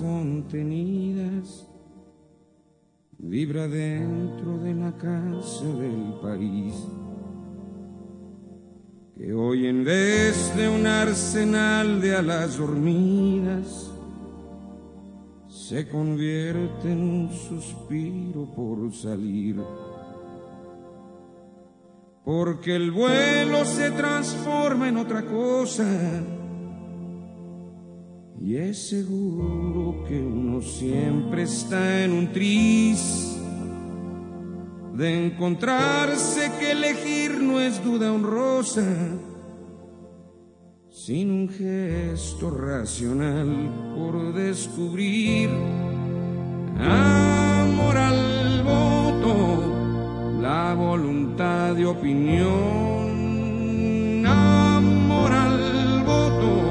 Contenidas. Vibra dentro de la casa del país que hoy en vez de un arsenal de alas dormidas se convierte en un suspiro por salir. Porque el vuelo se transforma en otra cosa y es seguro que uno siempre está en un tris de encontrarse que elegir no es duda honrosa, sin un gesto racional por descubrir. Amor al voto, la voluntad de opinión. Amor al voto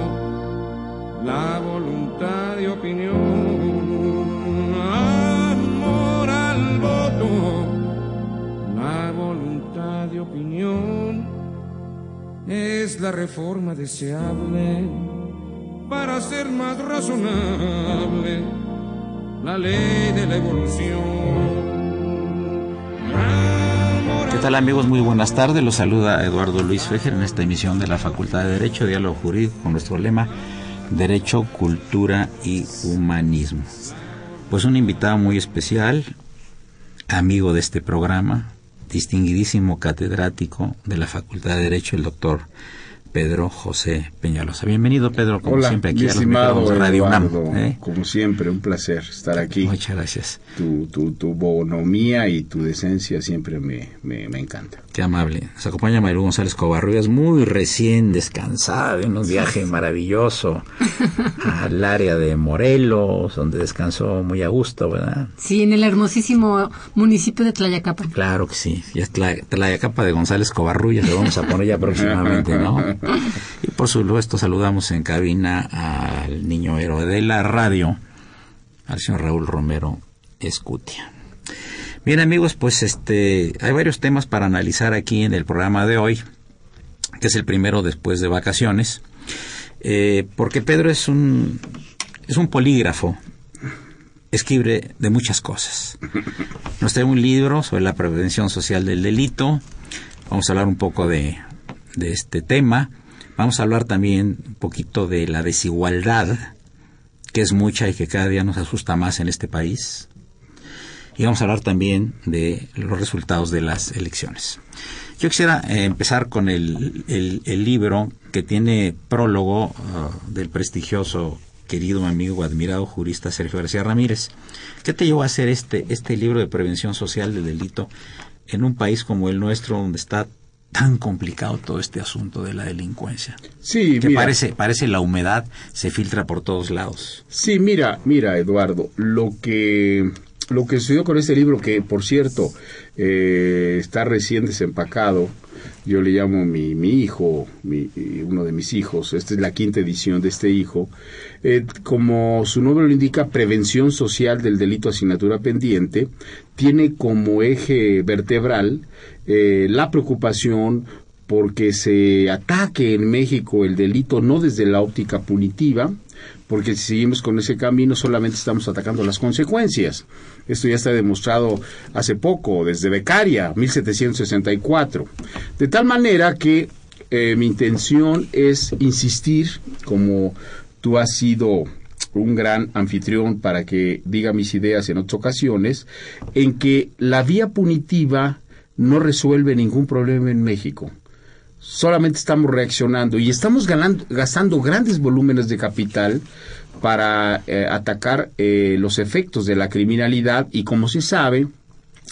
la voluntad de opinión, amor al voto, la voluntad de opinión es la reforma deseable para ser más razonable la ley de la evolución. ¿Qué tal amigos? Muy buenas tardes. Los saluda Eduardo Luis Fejer en esta emisión de la Facultad de Derecho, Diálogo Jurídico, con nuestro lema Derecho, Cultura y Humanismo. Pues un invitado muy especial, amigo de este programa, distinguidísimo catedrático de la Facultad de Derecho, el doctor Pedro José Peñalosa. Bienvenido, Pedro, como siempre aquí a los Radio ¿eh? Como siempre, un placer estar aquí. Muchas gracias. Tu, tu, tu bonomía y tu decencia siempre me, me, me encanta. Qué amable. Nos acompaña María González Covarrubias, muy recién descansada, en un viaje maravilloso al área de Morelos, donde descansó muy a gusto, ¿verdad? Sí, en el hermosísimo municipio de Tlayacapa. Claro que sí. Ya es Tlayacapa de González Covarrubias, lo vamos a poner ya próximamente, ¿no? y por supuesto saludamos en cabina al niño héroe de la radio, al señor Raúl Romero Escutia. Bien amigos, pues este hay varios temas para analizar aquí en el programa de hoy, que es el primero después de vacaciones, eh, porque Pedro es un es un polígrafo, escribe de muchas cosas. Nos trae un libro sobre la prevención social del delito. Vamos a hablar un poco de, de este tema. Vamos a hablar también un poquito de la desigualdad, que es mucha y que cada día nos asusta más en este país y vamos a hablar también de los resultados de las elecciones. Yo quisiera eh, empezar con el, el, libro que tiene prólogo uh, del prestigioso querido amigo, admirado jurista Sergio García Ramírez. ¿Qué te llevó a hacer este, este libro de prevención social del delito en un país como el nuestro, donde está tan complicado todo este asunto de la delincuencia? Sí, que parece, parece la humedad se filtra por todos lados. Sí, mira, mira, Eduardo, lo que lo que sucedió con este libro, que por cierto eh, está recién desempacado, yo le llamo mi, mi hijo, mi, uno de mis hijos, esta es la quinta edición de este hijo, eh, como su nombre lo indica, Prevención Social del Delito Asignatura Pendiente, tiene como eje vertebral eh, la preocupación porque se ataque en México el delito no desde la óptica punitiva, porque si seguimos con ese camino solamente estamos atacando las consecuencias. Esto ya está demostrado hace poco, desde Becaria, 1764. De tal manera que eh, mi intención es insistir, como tú has sido un gran anfitrión para que diga mis ideas en otras ocasiones, en que la vía punitiva no resuelve ningún problema en México solamente estamos reaccionando y estamos gastando grandes volúmenes de capital para eh, atacar eh, los efectos de la criminalidad y como se sabe,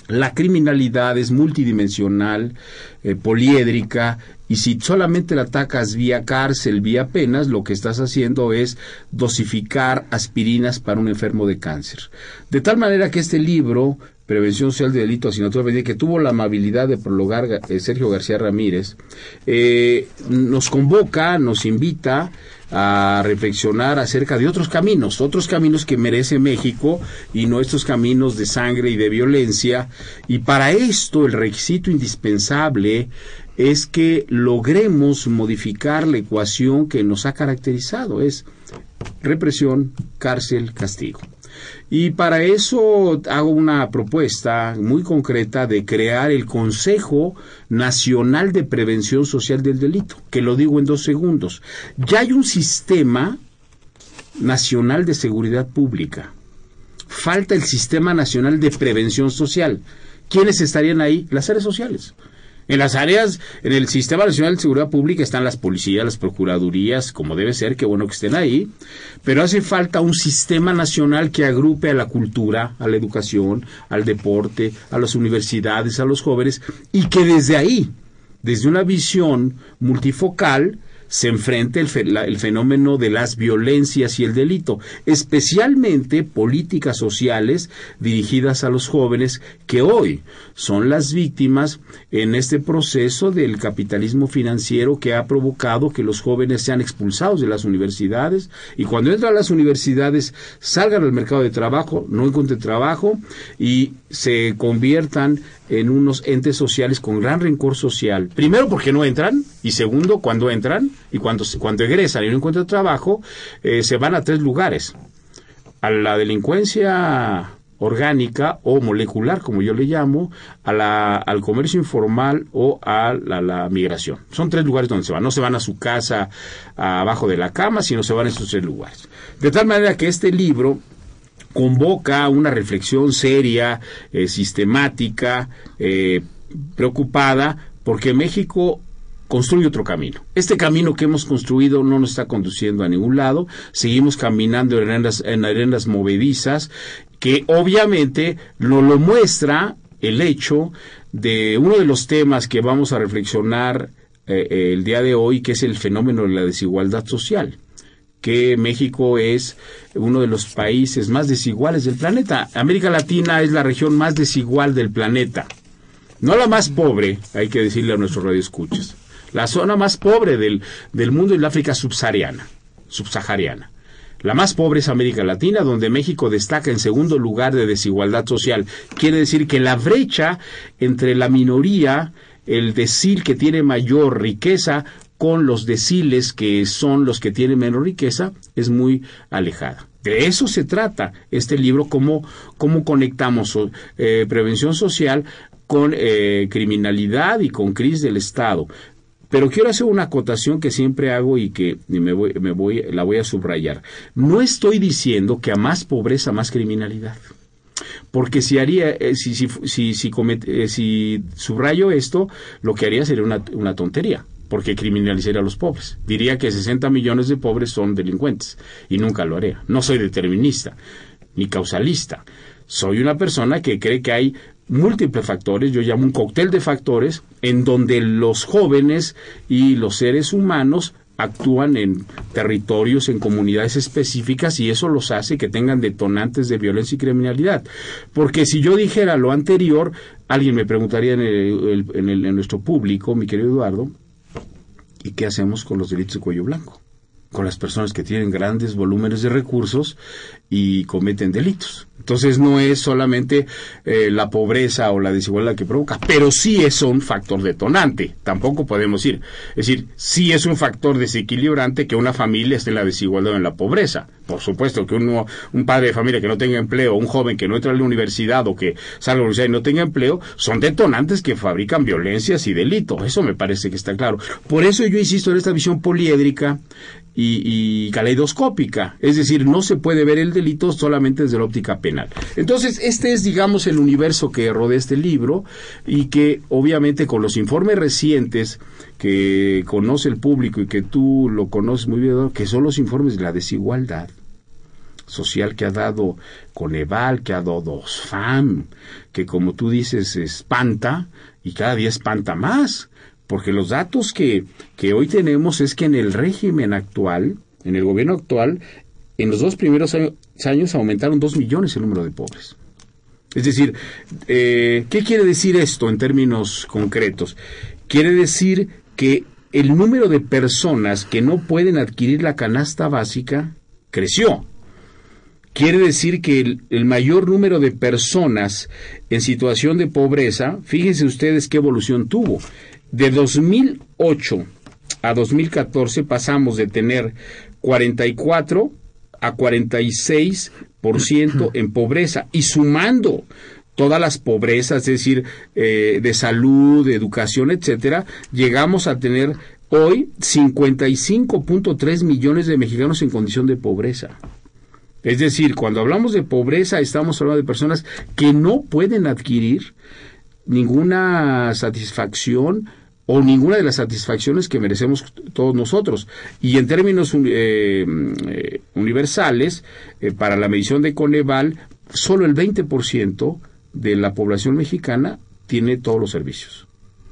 la criminalidad es multidimensional, eh, poliédrica Y si solamente la atacas vía cárcel, vía penas, lo que estás haciendo es dosificar aspirinas para un enfermo de cáncer. De tal manera que este libro Prevención Social de Delitos, Asignatura que tuvo la amabilidad de prologar eh, Sergio García Ramírez, eh, nos convoca, nos invita a reflexionar acerca de otros caminos, otros caminos que merece México y no estos caminos de sangre y de violencia. Y para esto el requisito indispensable es que logremos modificar la ecuación que nos ha caracterizado, es represión, cárcel, castigo. Y para eso hago una propuesta muy concreta de crear el Consejo Nacional de Prevención Social del Delito, que lo digo en dos segundos. Ya hay un sistema nacional de seguridad pública. Falta el Sistema Nacional de Prevención Social. ¿Quiénes estarían ahí? Las áreas sociales. En las áreas, en el Sistema Nacional de Seguridad Pública están las policías, las procuradurías, como debe ser, qué bueno que estén ahí, pero hace falta un sistema nacional que agrupe a la cultura, a la educación, al deporte, a las universidades, a los jóvenes, y que desde ahí, desde una visión multifocal, se enfrente el, fenómeno de las violencias y el delito, especialmente políticas sociales dirigidas a los jóvenes que hoy son las víctimas en este proceso del capitalismo financiero que ha provocado que los jóvenes sean expulsados de las universidades y cuando entran a las universidades salgan al mercado de trabajo, no encuentren trabajo y se conviertan en unos entes sociales con gran rencor social. Primero porque no entran y segundo cuando entran y cuando, cuando egresan y no encuentran trabajo, eh, se van a tres lugares. A la delincuencia orgánica o molecular, como yo le llamo, a la, al comercio informal o a la, migración. Son tres lugares donde se van. No se van a su casa abajo de la cama, sino se van a esos tres lugares. De tal manera que este libro convoca una reflexión seria, eh, sistemática, eh, preocupada, porque México construye otro camino. Este camino que hemos construido no nos está conduciendo a ningún lado, seguimos caminando en arenas, en arenas movedizas, que obviamente nos lo muestra el hecho de uno de los temas que vamos a reflexionar eh, el día de hoy, que es el fenómeno de la desigualdad social que México es uno de los países más desiguales del planeta. América Latina es la región más desigual del planeta. No la más pobre, hay que decirle a nuestros radioescuchas. La zona más pobre del, del mundo es la África subsahariana, subsahariana. La más pobre es América Latina, donde México destaca en segundo lugar de desigualdad social. Quiere decir que la brecha entre la minoría, el decir que tiene mayor riqueza, con los deciles que son los que tienen menos riqueza es muy alejada. De eso se trata este libro, cómo, cómo conectamos eh, prevención social con eh, criminalidad y con crisis del Estado. Pero quiero hacer una acotación que siempre hago y que me voy, me voy, la voy a subrayar. No estoy diciendo que a más pobreza, más criminalidad. Porque si haría, eh, si, si, si, subrayo esto, lo que haría sería una, una tontería porque criminalizaría a los pobres. Diría que 60 millones de pobres son delincuentes y nunca lo haré. No soy determinista ni causalista. Soy una persona que cree que hay múltiples factores, yo llamo un cóctel de factores, en donde los jóvenes y los seres humanos actúan en territorios, en comunidades específicas y eso los hace que tengan detonantes de violencia y criminalidad. Porque si yo dijera lo anterior, alguien me preguntaría en, en nuestro público, mi querido Eduardo, ¿Y qué hacemos con los delitos de cuello blanco? Con las personas que tienen grandes volúmenes de recursos y cometen delitos. Entonces no es solamente eh, la pobreza o la desigualdad que provoca, pero sí es un factor detonante. Tampoco podemos ir. Es decir, sí es un factor desequilibrante que una familia esté en la desigualdad o en la pobreza. Por supuesto que uno, un padre de familia que no tenga empleo, un joven que no entra a la universidad o que salga a la universidad y no tenga empleo, son detonantes que fabrican violencias y delitos. Eso me parece que está claro. Por eso yo insisto en esta visión poliédrica y, y, caleidoscópica. Es decir, no se puede ver el delito solamente desde la óptica penal. Entonces, este es, digamos, el universo que rodea este libro y que, obviamente, con los informes recientes que conoce el público y que tú lo conoces muy bien, que son los informes de la desigualdad social que ha dado Coneval, que ha dado OSFAM, que como tú dices espanta y cada día espanta más porque los datos que, que hoy tenemos es que en el régimen actual, en el gobierno actual, en los dos primeros años, aumentaron dos millones el número de pobres. Es decir, eh, ¿qué quiere decir esto en términos concretos? Quiere decir que el número de personas que no pueden adquirir la canasta básica creció. Quiere decir que el, el, mayor número de personas en situación de pobreza, fíjense ustedes qué evolución tuvo. De 2008 a 2014 pasamos de tener 44 a 46% en pobreza y sumando todas las pobrezas, es decir, eh, de salud, de educación, etcétera, llegamos a tener hoy 55.3 millones de mexicanos en condición de pobreza. Es decir, cuando hablamos de pobreza estamos hablando de personas que no pueden adquirir ninguna satisfacción o ninguna de las satisfacciones que merecemos todos nosotros. Y en términos eh, eh, universales, eh, para la medición de Coneval, solo el 20% de la población mexicana tiene todos los servicios.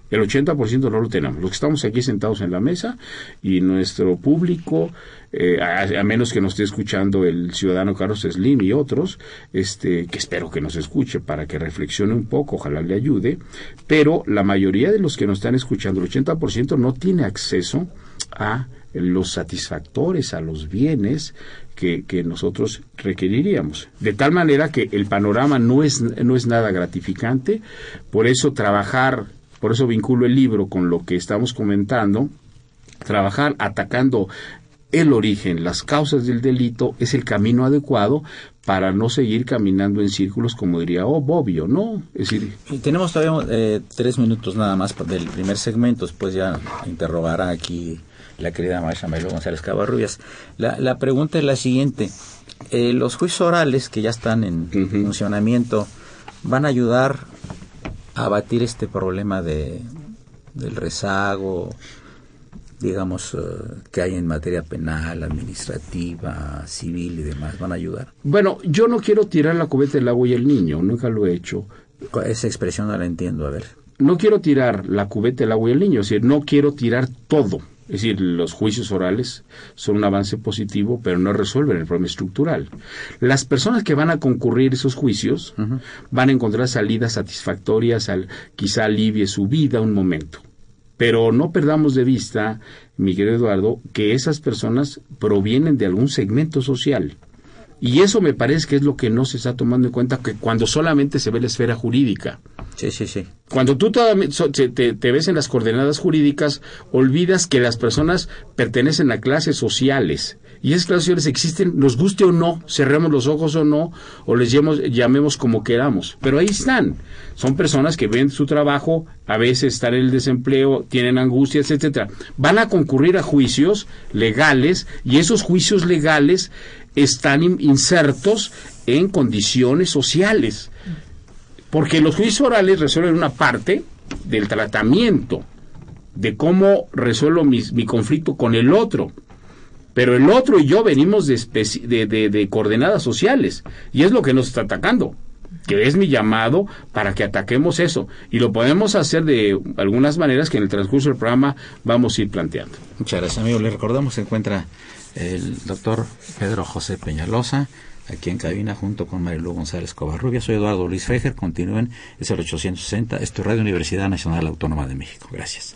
El 80% no lo tenemos. Los que estamos aquí sentados en la mesa y nuestro público, eh, a, menos que nos esté escuchando el ciudadano Carlos Slim y otros, este, que espero que nos escuche para que reflexione un poco, ojalá le ayude, pero la mayoría de los que nos están escuchando, el 80% no tiene acceso a los satisfactores, a los bienes que, que, nosotros requeriríamos. De tal manera que el panorama no es, no es nada gratificante, por eso trabajar por eso vinculo el libro con lo que estamos comentando. Trabajar atacando el origen, las causas del delito es el camino adecuado para no seguir caminando en círculos como diría oh Bobbio, ¿no? Es decir, tenemos todavía eh, tres minutos nada más del primer segmento, después ya interrogará aquí la querida maestra Mario González Cabarrubias. La, la pregunta es la siguiente, eh, los juicios orales que ya están en funcionamiento van a ayudar abatir este problema de, del rezago, digamos, eh, que hay en materia penal, administrativa, civil y demás, van a ayudar? Bueno, yo no quiero tirar la cubeta del agua y el niño, nunca lo he hecho. Esa expresión no la entiendo, a ver. No quiero tirar la cubeta del agua y el niño, es decir, no quiero tirar todo. Es decir, los juicios orales son un avance positivo, pero no resuelven el problema estructural. Las personas que van a concurrir esos juicios van a encontrar salidas satisfactorias, al, quizá alivie su vida un momento. Pero no perdamos de vista, mi querido Eduardo, que esas personas provienen de algún segmento social. Y eso me parece que es lo que no se está tomando en cuenta que cuando solamente se ve la esfera jurídica. Sí, sí, sí. Cuando tú te, te, ves en las coordenadas jurídicas, olvidas que las personas pertenecen a clases sociales. Y esas clases existen, nos guste o no, cerremos los ojos o no, o les llamemos como queramos. Pero ahí están. Son personas que ven su trabajo, a veces están en el desempleo, tienen angustias, etcétera. Van a concurrir a juicios legales y esos juicios legales están insertos en condiciones sociales. Porque los juicios orales resuelven una parte del tratamiento, de cómo resuelvo mi, conflicto con el otro. Pero el otro y yo venimos de, de, de, coordenadas sociales y es lo que nos está atacando que es mi llamado para que ataquemos eso. Y lo podemos hacer de algunas maneras que en el transcurso del programa vamos a ir planteando. Muchas gracias, amigo. Le recordamos, se encuentra el doctor Pedro José Peñalosa, aquí en cabina junto con Marilu González Covarrubia. Soy Eduardo Luis Fejer. Continúen, es el 860. Esto es Radio Universidad Nacional Autónoma de México. Gracias.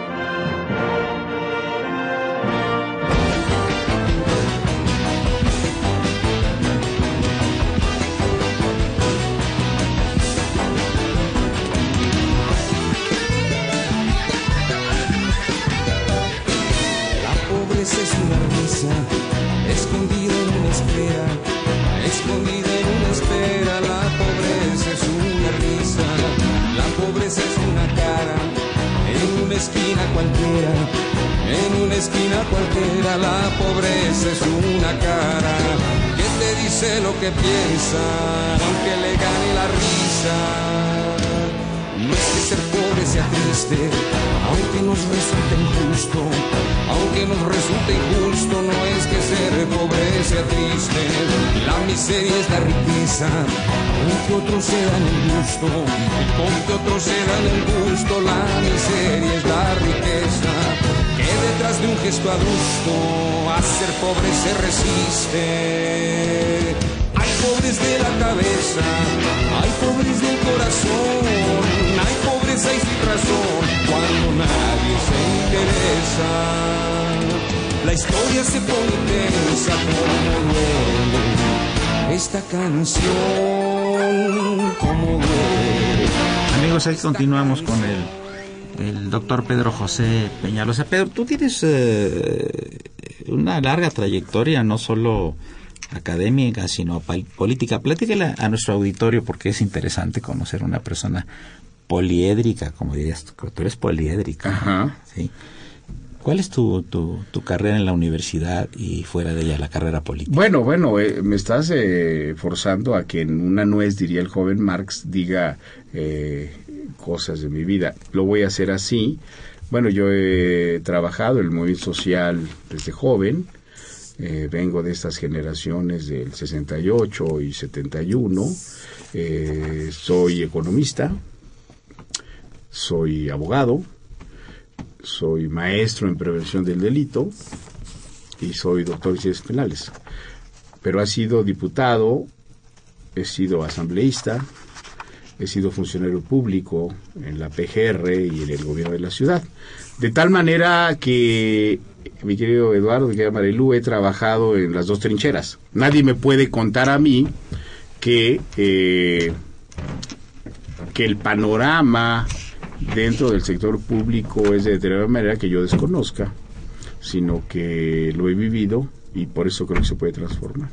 Riqueza, con que otros se dan el gusto, y con que otros se dan el gusto, la miseria es la riqueza. Que detrás de un gesto adusto, a ser pobre se resiste. Hay pobres de la cabeza, hay pobres del corazón, hay pobreza y sin razón cuando nadie se interesa. La historia se pone esta canción, como. Amigos, ahí continuamos con el, el doctor Pedro José Peñalosa. Pedro, tú tienes eh, una larga trayectoria, no solo académica, sino pal- política. Platícale a nuestro auditorio porque es interesante conocer una persona poliédrica, como dirías tú, tú eres poliédrica. Ajá. Sí. ¿Cuál es tu, tu, tu carrera en la universidad y fuera de ella la carrera política? Bueno, bueno, eh, me estás eh, forzando a que en una nuez, diría el joven Marx, diga eh, cosas de mi vida. Lo voy a hacer así. Bueno, yo he trabajado en el movimiento social desde joven. Eh, vengo de estas generaciones del 68 y 71. Eh, soy economista. Soy abogado. Soy maestro en prevención del delito y soy doctor en ciencias penales. Pero ha sido diputado, he sido asambleísta, he sido funcionario público en la PGR y en el gobierno de la ciudad. De tal manera que, mi querido Eduardo, mi querida Marilu, he trabajado en las dos trincheras. Nadie me puede contar a mí que, eh, que el panorama dentro del sector público es de determinada manera que yo desconozca, sino que lo he vivido y por eso creo que se puede transformar.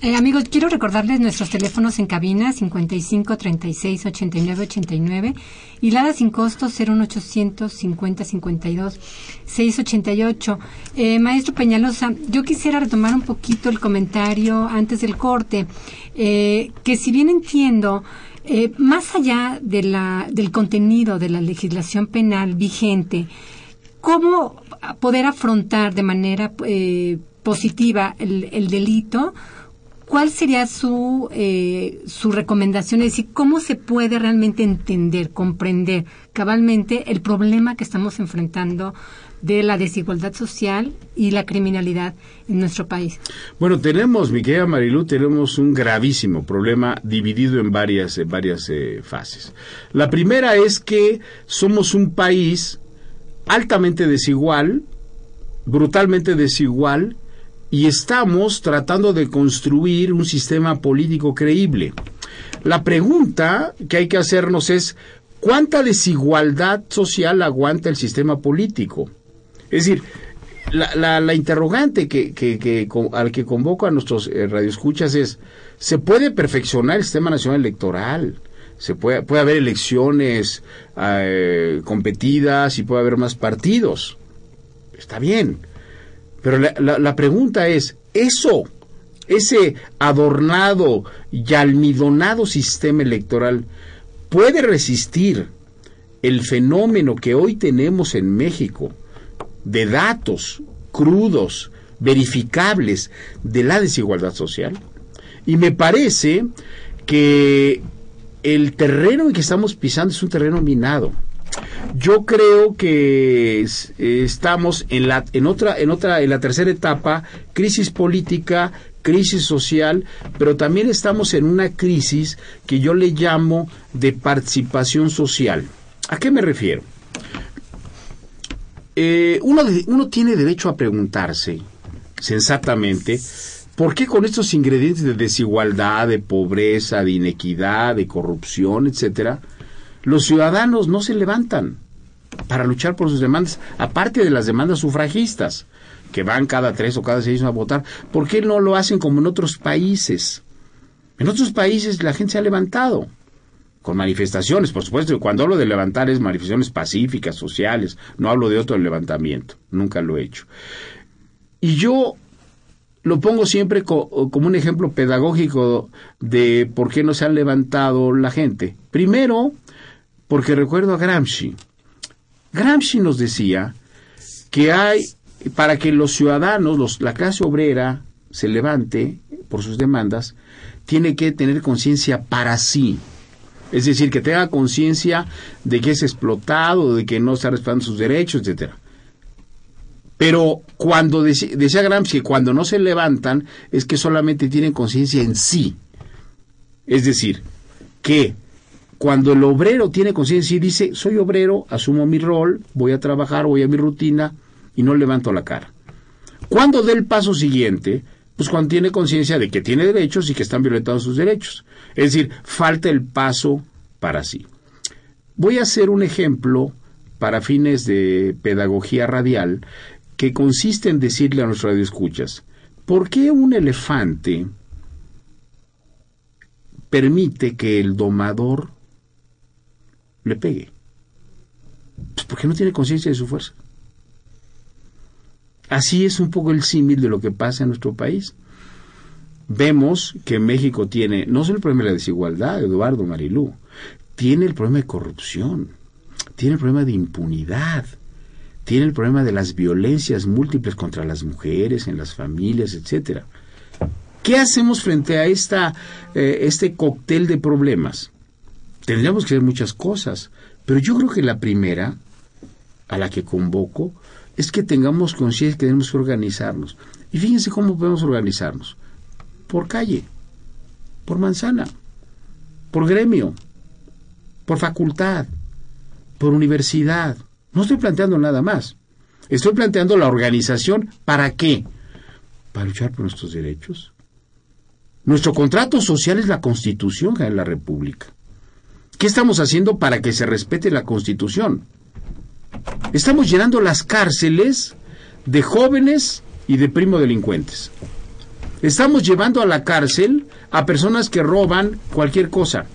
Eh, amigos, quiero recordarles nuestros teléfonos en cabina 55 36 89 89 y Lada sin costo 01800 50 52 688. Eh, maestro Peñalosa, yo quisiera retomar un poquito el comentario antes del corte, eh, que si bien entiendo, eh, más allá de la, del contenido de la legislación penal vigente, ¿cómo poder afrontar de manera eh, positiva el, el delito? ¿Cuál sería su, eh, su recomendación? Es decir, ¿cómo se puede realmente entender, comprender cabalmente el problema que estamos enfrentando de la desigualdad social y la criminalidad en nuestro país? Bueno, tenemos, mi querida Marilu, tenemos un gravísimo problema dividido en varias, en varias eh, fases. La primera es que somos un país altamente desigual, brutalmente desigual, y estamos tratando de construir un sistema político creíble. La pregunta que hay que hacernos es, ¿cuánta desigualdad social aguanta el sistema político? Es decir, la, interrogante que, al que convoco a nuestros eh, radioescuchas es, ¿se puede perfeccionar el sistema nacional electoral? Se puede, puede haber elecciones eh, competidas y puede haber más partidos. Está bien. Pero la- la pregunta es, ¿eso, ese adornado y almidonado sistema electoral, puede resistir el fenómeno que hoy tenemos en México de datos crudos, verificables de la desigualdad social? Y me parece que el terreno en que estamos pisando es un terreno minado. Yo creo que es- estamos en la en otra en otra en la tercera etapa, crisis política, crisis social, pero también estamos en una crisis que yo le llamo de participación social. ¿A qué me refiero? Eh, uno, de- uno tiene derecho a preguntarse sensatamente por qué con estos ingredientes de desigualdad, de pobreza, de inequidad, de corrupción, etcétera, los ciudadanos no se levantan para luchar por sus demandas, aparte de las demandas sufragistas, que van cada tres o cada seis a votar. ¿Por qué no lo hacen como en otros países? En otros países la gente se ha levantado. Con manifestaciones, por supuesto, cuando hablo de levantar es manifestaciones pacíficas, sociales, no hablo de otro levantamiento, nunca lo he hecho. Y yo lo pongo siempre como un ejemplo pedagógico de por qué no se han levantado la gente. Primero, porque recuerdo a Gramsci. Gramsci nos decía que hay, para que los ciudadanos, la clase obrera, se levante por sus demandas, tiene que tener conciencia para sí. Es decir, que tenga conciencia de que es explotado, de que no está respetando sus derechos, etcétera. Pero cuando decía Gramsci, cuando no se levantan, es que solamente tienen conciencia en sí. Es decir, que cuando el obrero tiene conciencia y dice, soy obrero, asumo mi rol, voy a trabajar, voy a mi rutina y no levanto la cara. Cuando dé el paso siguiente, pues cuando tiene conciencia de que tiene derechos y que están violentados sus derechos. Es decir, falta el paso para sí. Voy a hacer un ejemplo para fines de pedagogía radial que consiste en decirle a nuestros radioescuchas, ¿por qué un elefante permite que el domador le pegue? Pues porque no tiene conciencia de su fuerza. Así es un poco el símil de lo que pasa en nuestro país. Vemos que México tiene no solo el problema de la desigualdad, Eduardo Marilú, tiene el problema de corrupción, tiene el problema de impunidad, tiene el problema de las violencias múltiples contra las mujeres, en las familias, etcétera. ¿Qué hacemos frente a esta, eh, este cóctel de problemas? Tendríamos que hacer muchas cosas, pero yo creo que la primera, a la que convoco, es que tengamos conciencia que tenemos que organizarnos. Y fíjense cómo podemos organizarnos. Por calle, por manzana, por gremio, por facultad, por universidad, no estoy planteando nada más. Estoy planteando la organización para qué? Para luchar por nuestros derechos. Nuestro contrato social es la Constitución de la República. ¿Qué estamos haciendo para que se respete la Constitución? Estamos llenando las cárceles de jóvenes y de primo delincuentes. Estamos llevando a la cárcel a personas que roban cualquier cosa.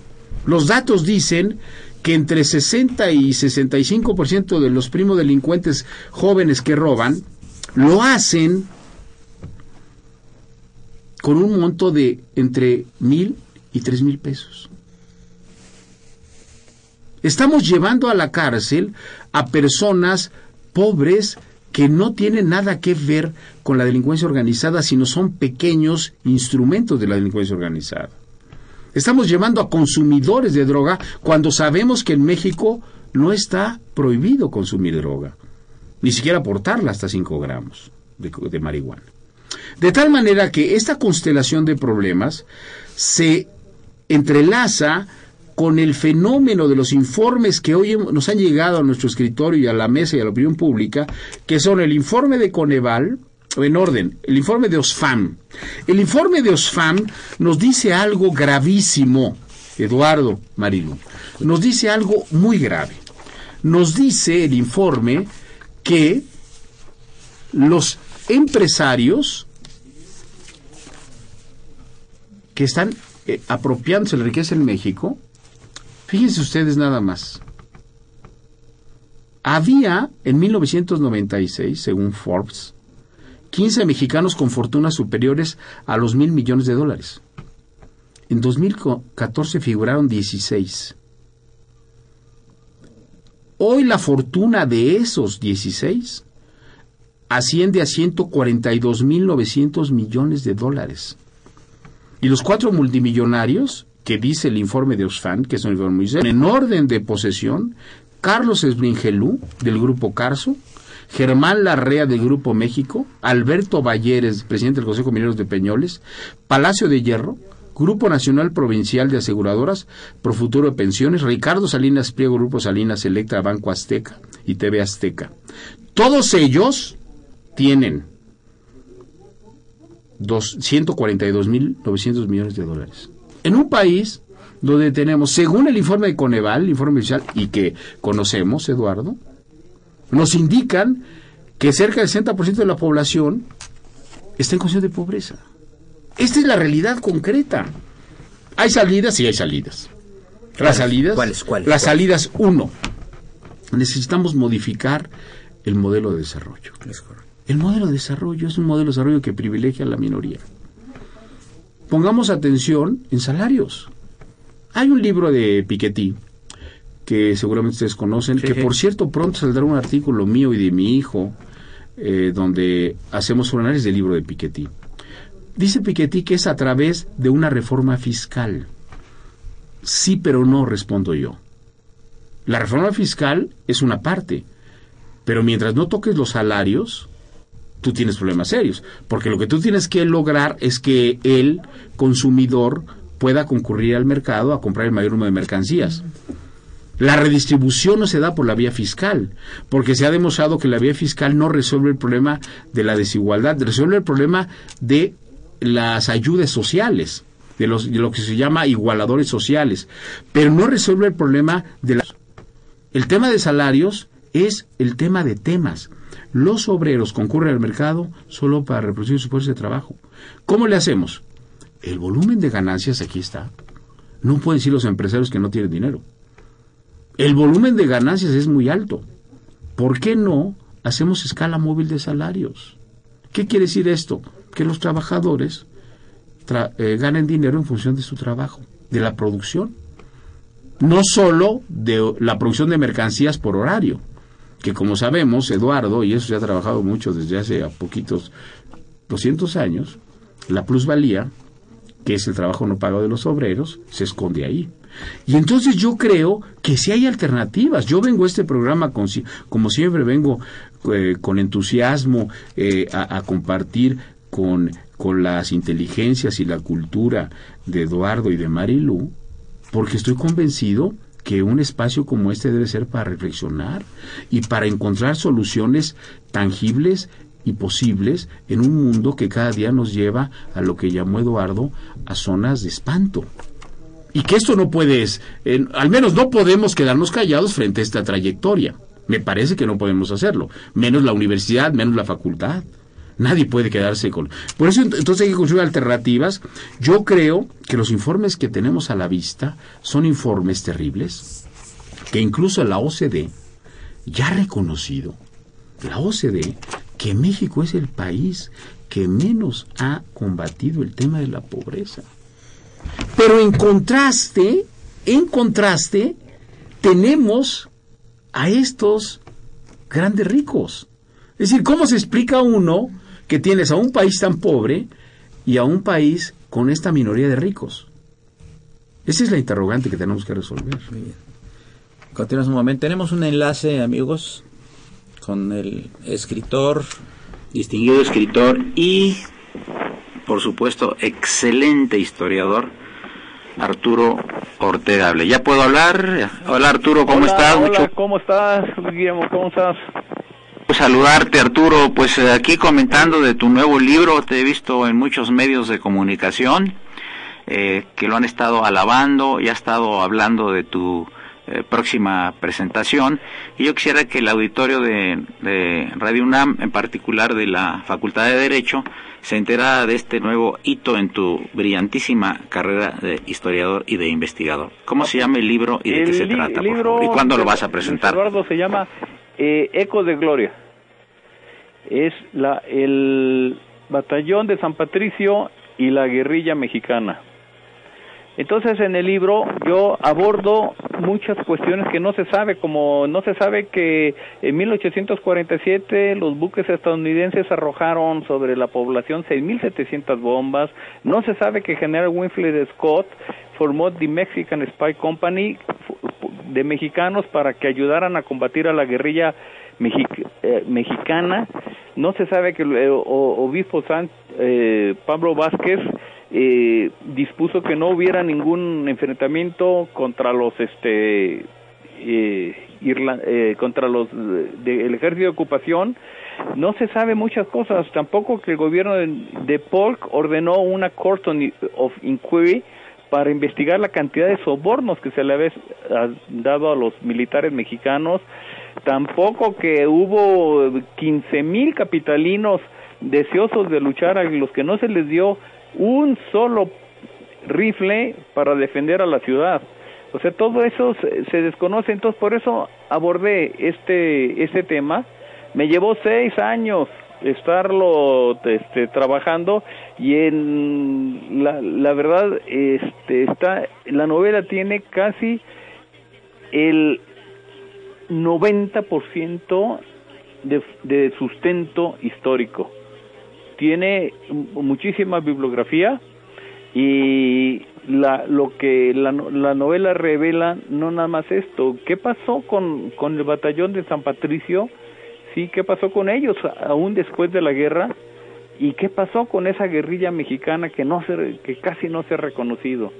Los datos dicen que entre 60 y 65% de los primos delincuentes jóvenes que roban lo hacen con un monto de entre mil y tres mil pesos. Estamos llevando a la cárcel a personas pobres que no tienen nada que ver con la delincuencia organizada, sino son pequeños instrumentos de la delincuencia organizada. Estamos llevando a consumidores de droga cuando sabemos que en México no está prohibido consumir droga, ni siquiera portarla hasta 5 gramos de, de marihuana. De tal manera que esta constelación de problemas se entrelaza con el fenómeno de los informes que hoy nos han llegado a nuestro escritorio y a la mesa y a la opinión pública, que son el informe de Coneval, en orden, el informe de Osfam. El informe de Osfam nos dice algo gravísimo, Eduardo Marilu. Nos dice algo muy grave. Nos dice el informe que los empresarios que están eh, apropiándose la riqueza en México, fíjense ustedes nada más. Había en 1996, según Forbes, 15 mexicanos con fortunas superiores a los mil millones de dólares. En 2014 figuraron 16. Hoy la fortuna de esos 16 asciende a 142.900 millones de dólares. Y los cuatro multimillonarios, que dice el informe de Osfan, que es un informe muy serio, en orden de posesión, Carlos Esbringelú, del grupo Carso, Germán Larrea del Grupo México, Alberto Valleres, presidente del Consejo Mineros de Peñoles, Palacio de Hierro, Grupo Nacional Provincial de Aseguradoras, Profuturo de Pensiones, Ricardo Salinas Priego, Grupo Salinas Electra, Banco Azteca y TV Azteca. Todos ellos tienen 142.900 millones de dólares. En un país donde tenemos, según el informe de Coneval, el informe oficial, y que conocemos, Eduardo, nos indican que cerca del 60% de la población está en condición de pobreza. Esta es la realidad concreta. Hay salidas y hay salidas. Las salidas. ¿Cuáles? ¿Cuáles? Las salidas, uno. Necesitamos modificar el modelo de desarrollo. El modelo de desarrollo es un modelo de desarrollo que privilegia a la minoría. Pongamos atención en salarios. Hay un libro de Piketty que seguramente ustedes conocen, Sí, que por cierto pronto saldrá un artículo mío y de mi hijo eh, donde hacemos un análisis del libro de Piketty. Dice Piketty que es a través de una reforma fiscal. Sí, pero no, respondo yo. La reforma fiscal es una parte, pero mientras no toques los salarios, tú tienes problemas serios, porque lo que tú tienes que lograr es que el consumidor pueda concurrir al mercado a comprar el mayor número de mercancías. La redistribución no se da por la vía fiscal, porque se ha demostrado que la vía fiscal no resuelve el problema de la desigualdad, resuelve el problema de las ayudas sociales, de, los, lo que se llama igualadores sociales, pero no resuelve el problema de la... El tema de salarios es el tema de temas. Los obreros concurren al mercado solo para reproducir su fuerza de trabajo. ¿Cómo le hacemos? El volumen de ganancias aquí está. No pueden decir los empresarios que no tienen dinero. El volumen de ganancias es muy alto. ¿Por qué no hacemos escala móvil de salarios? ¿Qué quiere decir esto? Que los trabajadores tra- eh, ganen dinero en función de su trabajo, de la producción. No solo de la producción de mercancías por horario, que como sabemos, Eduardo, y eso se ha trabajado mucho desde hace a poquitos 200 años, la plusvalía, que es el trabajo no pagado de los obreros, se esconde ahí. Y entonces yo creo que si hay alternativas. Yo vengo a este programa, con, como siempre, vengo eh, con entusiasmo eh, a, a compartir con, con las inteligencias y la cultura de Eduardo y de Marilu, porque estoy convencido que un espacio como este debe ser para reflexionar y para encontrar soluciones tangibles y posibles en un mundo que cada día nos lleva a lo que llamó Eduardo a zonas de espanto. Y que esto no puede, eh, al menos no podemos quedarnos callados frente a esta trayectoria. Me parece que no podemos hacerlo. Menos la universidad, menos la facultad. Nadie puede quedarse con... Por eso ent- entonces hay que construir alternativas. Yo creo que los informes que tenemos a la vista son informes terribles, que incluso la OCDE ya ha reconocido, la OCDE, que México es el país que menos ha combatido el tema de la pobreza. Pero en contraste, en contraste, tenemos a estos grandes ricos. Es decir, ¿cómo se explica uno que tienes a un país tan pobre y a un país con esta minoría de ricos? Esa es la interrogante que tenemos que resolver. Continuamos un momento. Tenemos un enlace, amigos, con el escritor, distinguido escritor y, por supuesto, excelente historiador, Arturo Ortega. ¿Ya puedo hablar? Hola Arturo, ¿cómo Hola, estás? Hola, Mucho ¿cómo estás, Guillermo? ¿Cómo estás? Saludarte, Arturo. Pues eh, aquí comentando de tu nuevo libro, te he visto en muchos medios de comunicación eh, que lo han estado alabando y ha estado hablando de tu eh, próxima presentación. Y yo quisiera que el auditorio de, de Radio UNAM, en particular de la Facultad de Derecho, se enterara de este nuevo hito en tu brillantísima carrera de historiador y de investigador. ¿Cómo se llama el libro y de qué se trata? por favor? ¿Y cuándo lo vas a presentar? Eduardo se llama eh, Ecos de Gloria. Es la, el batallón de San Patricio y la guerrilla mexicana. Entonces en el libro yo abordo muchas cuestiones que no se sabe, como no se sabe que en 1847 los buques estadounidenses arrojaron sobre la población 6.700 bombas, no se sabe que General Winfield Scott formó The Mexican Spy Company de mexicanos para que ayudaran a combatir a la guerrilla eh, mexicana, no se sabe que el eh, obispo San, eh, Pablo Vázquez eh, dispuso que no hubiera ningún enfrentamiento contra los este eh, contra los del ejército de ocupación. No se sabe muchas cosas. Tampoco que el gobierno de, de Polk ordenó una court of inquiry para investigar la cantidad de sobornos que se le había dado a los militares mexicanos tampoco que hubo 15 mil capitalinos deseosos de luchar a los que no se les dio un solo rifle para defender a la ciudad. O sea, todo eso se, desconoce, entonces por eso abordé este, este tema. Me llevó seis años estarlo este, trabajando y en la, la verdad este, está la novela tiene casi el 90% de, de sustento histórico. Tiene muchísima bibliografía y la, lo que la, la novela revela no nada más esto. ¿Qué pasó con, con el batallón de San Patricio? Sí, ¿qué pasó con ellos aún después de la guerra? ¿Y qué pasó con esa guerrilla mexicana que no se, que casi no se ha reconocido?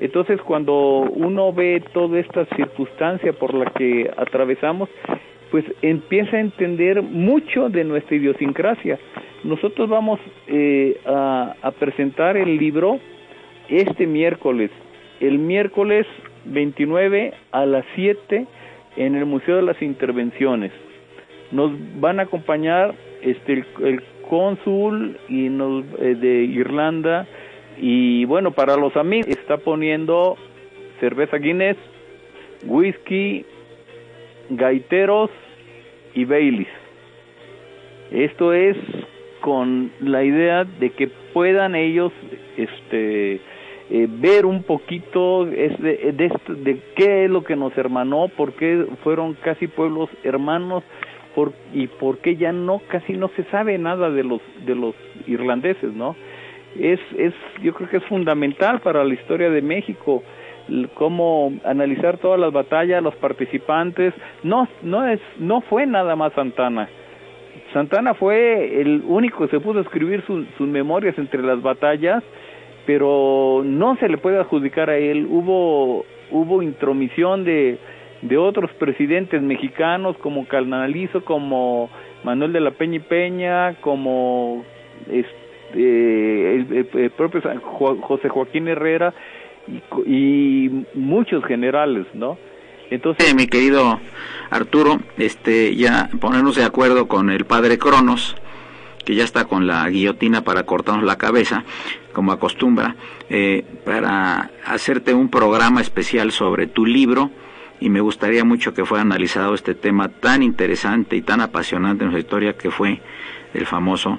Entonces, cuando uno ve toda esta circunstancia por la que atravesamos, pues empieza a entender mucho de nuestra idiosincrasia. Nosotros vamos eh, a, presentar el libro este miércoles, el miércoles 29 a las 7 en el Museo de las Intervenciones. Nos van a acompañar este el, el cónsul y nos, eh, de Irlanda y bueno, para los amigos está poniendo cerveza Guinness, whisky, gaiteros y Baileys. Esto es con la idea de que puedan ellos este eh, ver un poquito es de, de, de, qué es lo que nos hermanó, por qué fueron casi pueblos hermanos por, y por qué ya no casi no se sabe nada de los de los irlandeses, ¿no? Es es yo creo que es fundamental para la historia de México cómo analizar todas las batallas, los participantes, no no es no fue nada más Santana. Santana fue el único que se pudo escribir su, sus memorias entre las batallas pero no se le puede adjudicar a él. Hubo hubo intromisión de de otros presidentes mexicanos como Calnalizo, como Manuel de la Peña y Peña, como este, el, el, propio José Joaquín Herrera y, y muchos generales, ¿no? Entonces, mi querido Arturo, este, ya ponernos de acuerdo con el padre Cronos, que ya está con la guillotina para cortarnos la cabeza, como acostumbra, eh, para hacerte un programa especial sobre tu libro y me gustaría mucho que fuera analizado este tema tan interesante y tan apasionante en nuestra historia que fue el famoso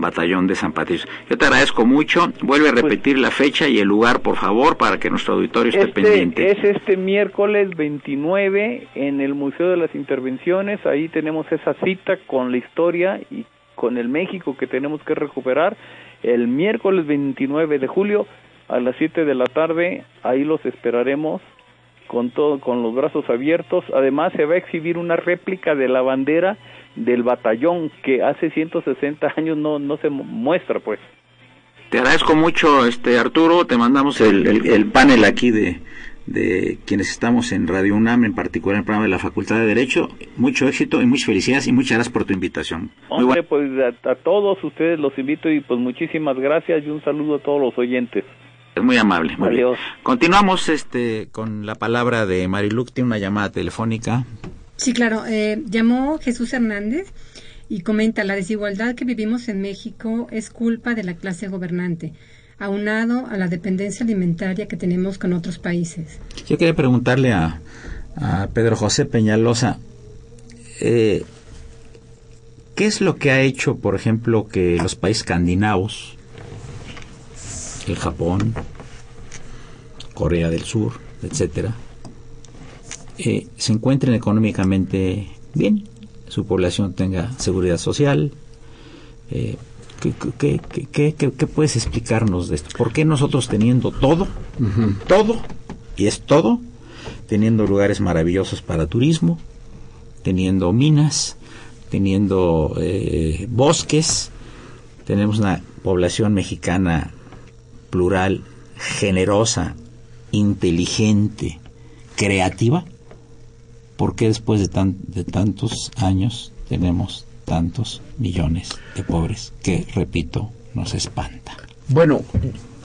Batallón de San Patricio. Yo te agradezco mucho. Vuelve a pues repetir pues, la fecha y el lugar, por favor, para que nuestro auditorio esté este, pendiente. Es este miércoles 29 en el Museo de las Intervenciones. Ahí tenemos esa cita con la historia y con el México que tenemos que recuperar el miércoles 29 de julio a las 7 de la tarde. Ahí los esperaremos con todo con los brazos abiertos. Además se va a exhibir una réplica de la bandera del batallón que hace 160 años no no se muestra, pues. Te agradezco mucho, este Arturo. Te mandamos el, el, el panel aquí de de quienes estamos en Radio UNAM, en particular en el programa de la Facultad de Derecho. Mucho éxito y muchas felicidades y muchas gracias por tu invitación. Hombre, pues a, a, todos ustedes los invito y pues muchísimas gracias y un saludo a todos los oyentes. Es muy amable. Muy Adiós. Bien. Continuamos este con la palabra de Mariluc, tiene una llamada telefónica. Sí, claro. Eh, llamó Jesús Hernández y comenta la desigualdad que vivimos en México es culpa de la clase gobernante aunado a la dependencia alimentaria que tenemos con otros países. Yo quería preguntarle a, a Pedro José Peñalosa, eh, ¿qué es lo que ha hecho, por ejemplo, que los países escandinavos, el Japón, Corea del Sur, etcétera, eh, se encuentren económicamente bien, su población tenga seguridad social, eh, ¿Qué, qué, qué, qué, puedes explicarnos de esto? ¿Por qué nosotros teniendo todo, uh -huh. todo, y es todo, teniendo lugares maravillosos para turismo, teniendo minas, teniendo eh, bosques, tenemos una población mexicana plural, generosa, inteligente, creativa? ¿Por qué después de, tan, de tantos años tenemos tantos millones de pobres que, repito, nos espanta. Bueno,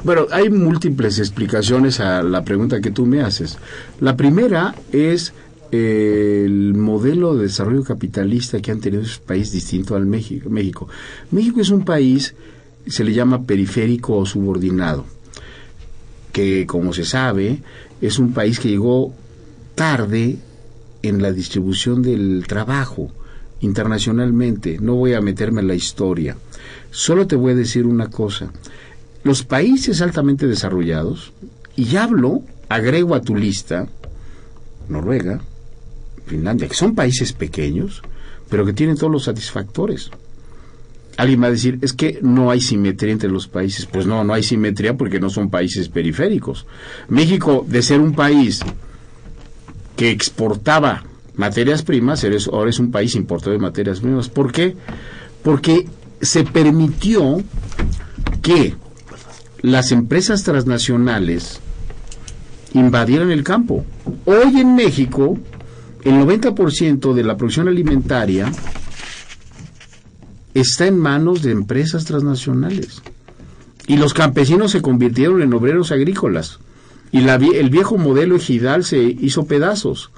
bueno, hay múltiples explicaciones a la pregunta que tú me haces. La primera es eh, el modelo de desarrollo capitalista que han tenido esos países distinto al México. México. México es un país, se le llama periférico o subordinado que como se sabe es un país que llegó tarde en la distribución del trabajo internacionalmente. No voy a meterme en la historia. Solo te voy a decir una cosa. Los países altamente desarrollados, y hablo, agrego a tu lista, Noruega, Finlandia, que son países pequeños, pero que tienen todos los satisfactores. Alguien va a decir, es que no hay simetría entre los países. Pues no, no hay simetría porque no son países periféricos. México, de ser un país que exportaba materias primas, ahora es un país importador de materias primas. ¿Por qué? Porque se permitió que las empresas transnacionales invadieran el campo. Hoy en México, el 90% de la producción alimentaria está en manos de empresas transnacionales. Y los campesinos se convirtieron en obreros agrícolas. Y la, el viejo modelo ejidal se hizo pedazos.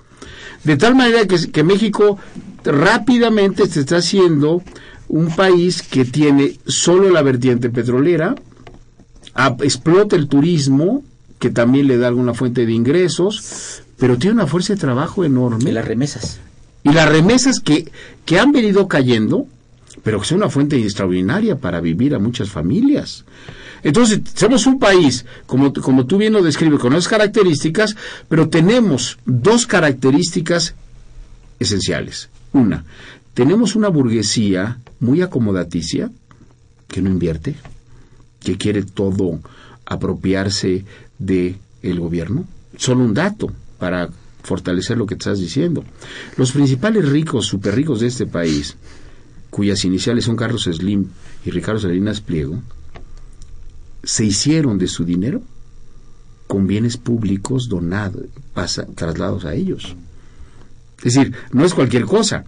De tal manera que, que México rápidamente se está haciendo un país que tiene solo la vertiente petrolera, explota el turismo, que también le da alguna fuente de ingresos, pero tiene una fuerza de trabajo enorme. Y las remesas. Y las remesas que, que han venido cayendo, pero que son una fuente extraordinaria para vivir a muchas familias. Entonces, somos un país, como, como tú bien lo describes, con esas características, pero tenemos dos características esenciales. Una, tenemos una burguesía muy acomodaticia, que no invierte, que quiere todo apropiarse de el gobierno. Solo un dato para fortalecer lo que estás diciendo. Los principales ricos, super ricos de este país, cuyas iniciales son Carlos Slim y Ricardo Salinas Pliego, se hicieron de su dinero con bienes públicos donados, trasladados a ellos. Es decir, no es cualquier cosa.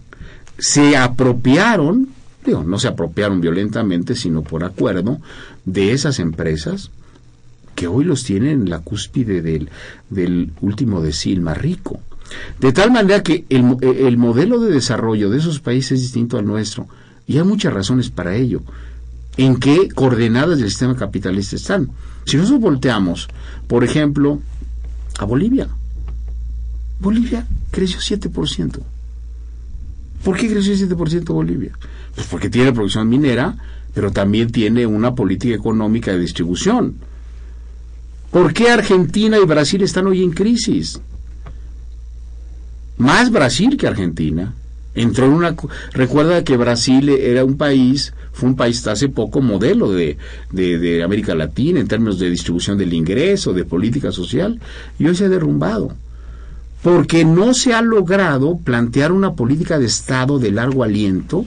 Se apropiaron, digo, no se apropiaron violentamente, sino por acuerdo, de esas empresas que hoy los tienen en la cúspide del, del último decil más rico. De tal manera que el, el modelo de desarrollo de esos países es distinto al nuestro. Y hay muchas razones para ello. ¿En qué coordenadas del sistema capitalista están? Si nosotros volteamos, por ejemplo, a Bolivia. Bolivia creció 7%. ¿Por qué creció 7% Bolivia? Pues porque tiene producción minera, pero también tiene una política económica de distribución. ¿Por qué Argentina y Brasil están hoy en crisis? Más Brasil que Argentina. Entró en una... Recuerda que Brasil era un país, fue un país hasta hace poco modelo de, de, América Latina en términos de distribución del ingreso, de política social, y hoy se ha derrumbado. Porque no se ha logrado plantear una política de Estado de largo aliento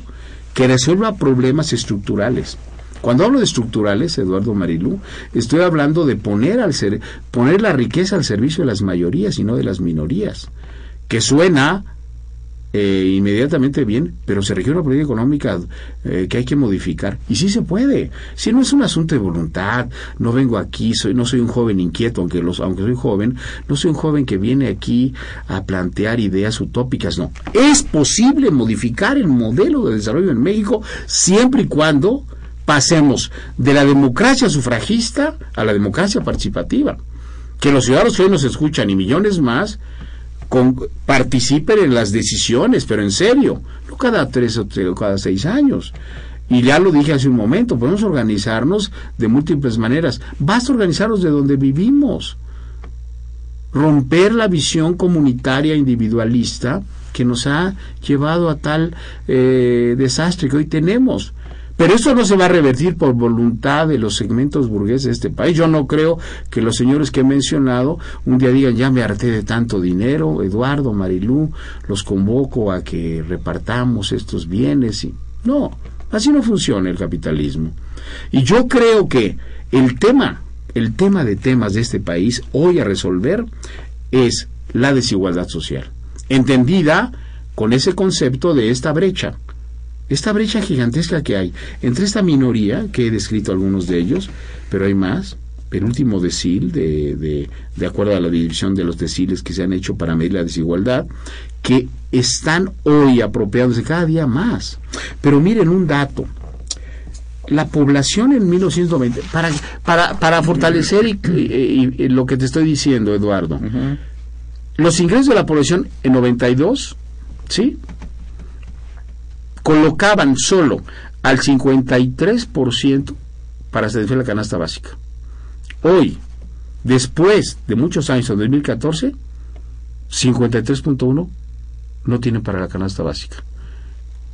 que resuelva problemas estructurales. Cuando hablo de estructurales, Eduardo Marilú, estoy hablando de poner, al ser, poner la riqueza al servicio de las mayorías y no de las minorías, que suena eh, inmediatamente bien, pero se requiere una política económica eh, que hay que modificar. Y sí se puede. Si no es un asunto de voluntad, no vengo aquí, soy, no soy un joven inquieto, aunque, los, aunque soy joven, no soy un joven que viene aquí a plantear ideas utópicas, no. Es posible modificar el modelo de desarrollo en México siempre y cuando pasemos de la democracia sufragista a la democracia participativa. Que los ciudadanos que hoy nos escuchan y millones más participen en las decisiones, pero en serio, no cada tres o cada seis años. Y ya lo dije hace un momento, podemos organizarnos de múltiples maneras. Basta organizarnos de donde vivimos. Romper la visión comunitaria individualista que nos ha llevado a tal eh, desastre que hoy tenemos. Pero eso no se va a revertir por voluntad de los segmentos burgueses de este país. Yo no creo que los señores que he mencionado un día digan, ya me harté de tanto dinero, Eduardo, Marilú, los convoco a que repartamos estos bienes. Y... No, así no funciona el capitalismo. Y yo creo que el tema, el tema de temas de este país hoy a resolver es la desigualdad social, entendida con ese concepto de esta brecha esta brecha gigantesca que hay entre esta minoría, que he descrito algunos de ellos, pero hay más, el último decil, de, de, de, acuerdo a la división de los deciles que se han hecho para medir la desigualdad, que están hoy apropiándose cada día más. Pero miren un dato. la población en 1990, para, para, para fortalecer y, y- y lo que te estoy diciendo, Eduardo, los ingresos de la población en 92, ¿sí? Colocaban solo al 53% para satisfacer la canasta básica. Hoy, después de muchos años, en 2014, 53.1 no tienen para la canasta básica.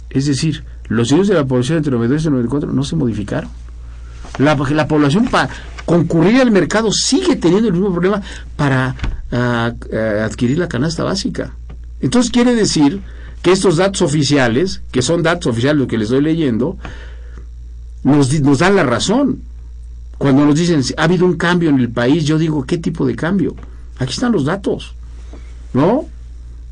Es decir, los ingresos de la población entre 92 y 94 no se modificaron. La, la población para concurrir al mercado sigue teniendo el mismo problema para ah, ah, adquirir la canasta básica. Entonces quiere decir que estos datos oficiales, que son datos oficiales lo que les estoy leyendo, nos, nos dan la razón. Cuando nos dicen, ha habido un cambio en el país, yo digo, ¿qué tipo de cambio? Aquí están los datos, ¿no?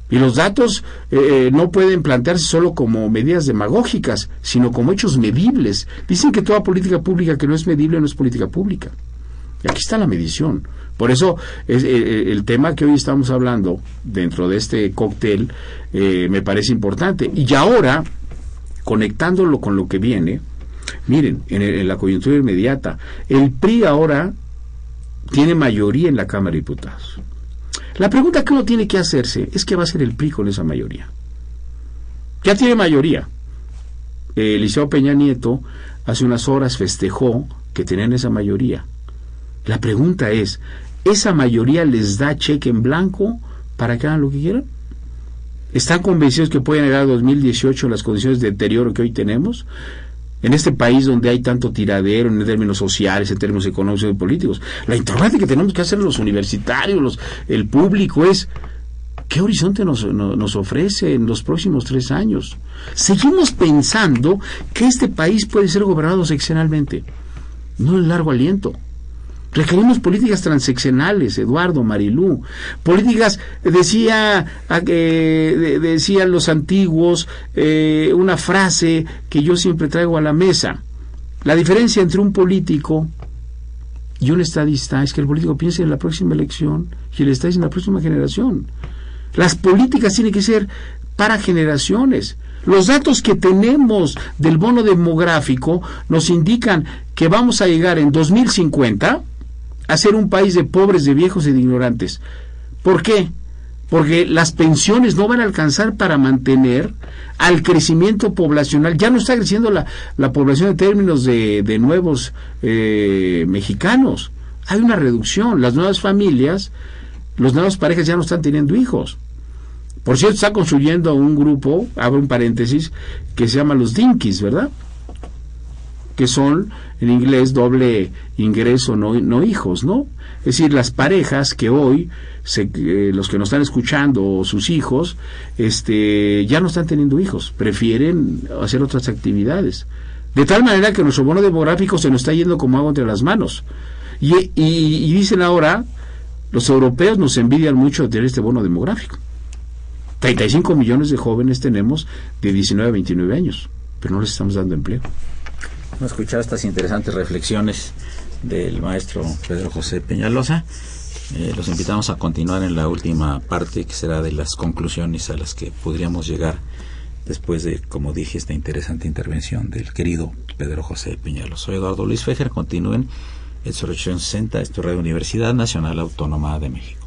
Y los datos eh, no pueden plantearse solo como medidas demagógicas, sino como hechos medibles. Dicen que toda política pública que no es medible no es política pública. Y aquí está la medición. Por eso es, eh, el tema que hoy estamos hablando dentro de este cóctel eh, me parece importante. Y ahora, conectándolo con lo que viene, miren, en, en la coyuntura inmediata, el PRI ahora tiene mayoría en la Cámara de Diputados. La pregunta que uno tiene que hacerse es qué va a hacer el PRI con esa mayoría. Ya tiene mayoría. Eh, Eliseo Peña Nieto hace unas horas festejó que tenían esa mayoría. La pregunta es, ¿esa mayoría les da cheque en blanco para que hagan lo que quieran? ¿Están convencidos que pueden llegar a 2018 en las condiciones de deterioro que hoy tenemos? En este país donde hay tanto tiradero en términos sociales, en términos económicos y políticos. La interrogante que tenemos que hacer los universitarios, los, el público es, ¿qué horizonte nos, no- nos ofrece en los próximos tres años? Seguimos pensando que este país puede ser gobernado seccionalmente, no en largo aliento. Requerimos políticas transeccionales, Eduardo, Marilú. Políticas, decía, eh, de- decían los antiguos, eh, una frase que yo siempre traigo a la mesa. La diferencia entre un político y un estadista es que el político piensa en la próxima elección y el estadista en la próxima generación. Las políticas tienen que ser para generaciones. Los datos que tenemos del bono demográfico nos indican que vamos a llegar en 2050 a ser un país de pobres, de viejos y de ignorantes. ¿Por qué? Porque las pensiones no van a alcanzar para mantener al crecimiento poblacional. Ya no está creciendo la, la población en términos de, de nuevos eh, mexicanos. Hay una reducción. Las nuevas familias, las nuevas parejas ya no están teniendo hijos. Por cierto, está construyendo un grupo, abro un paréntesis, que se llama los Dinkies, ¿verdad? Que son, en inglés, doble ingreso, no, no hijos, ¿no? Es decir, las parejas que hoy, se, eh, los que nos están escuchando, sus hijos, este, ya no están teniendo hijos, prefieren hacer otras actividades. De tal manera que nuestro bono demográfico se nos está yendo como agua entre las manos. Y, y- y dicen ahora, los europeos nos envidian mucho de tener este bono demográfico. 35 millones de jóvenes tenemos de 19 a 29 años, pero no les estamos dando empleo. Hemos escuchado estas interesantes reflexiones del maestro Pedro José Peñalosa. Eh, los invitamos a continuar en la última parte, que será de las conclusiones a las que podríamos llegar después de, como dije, esta interesante intervención del querido Pedro José Peñalosa. Soy Eduardo Luis Fejer. Continúen en su 60, esto es Radio Universidad Nacional Autónoma de México.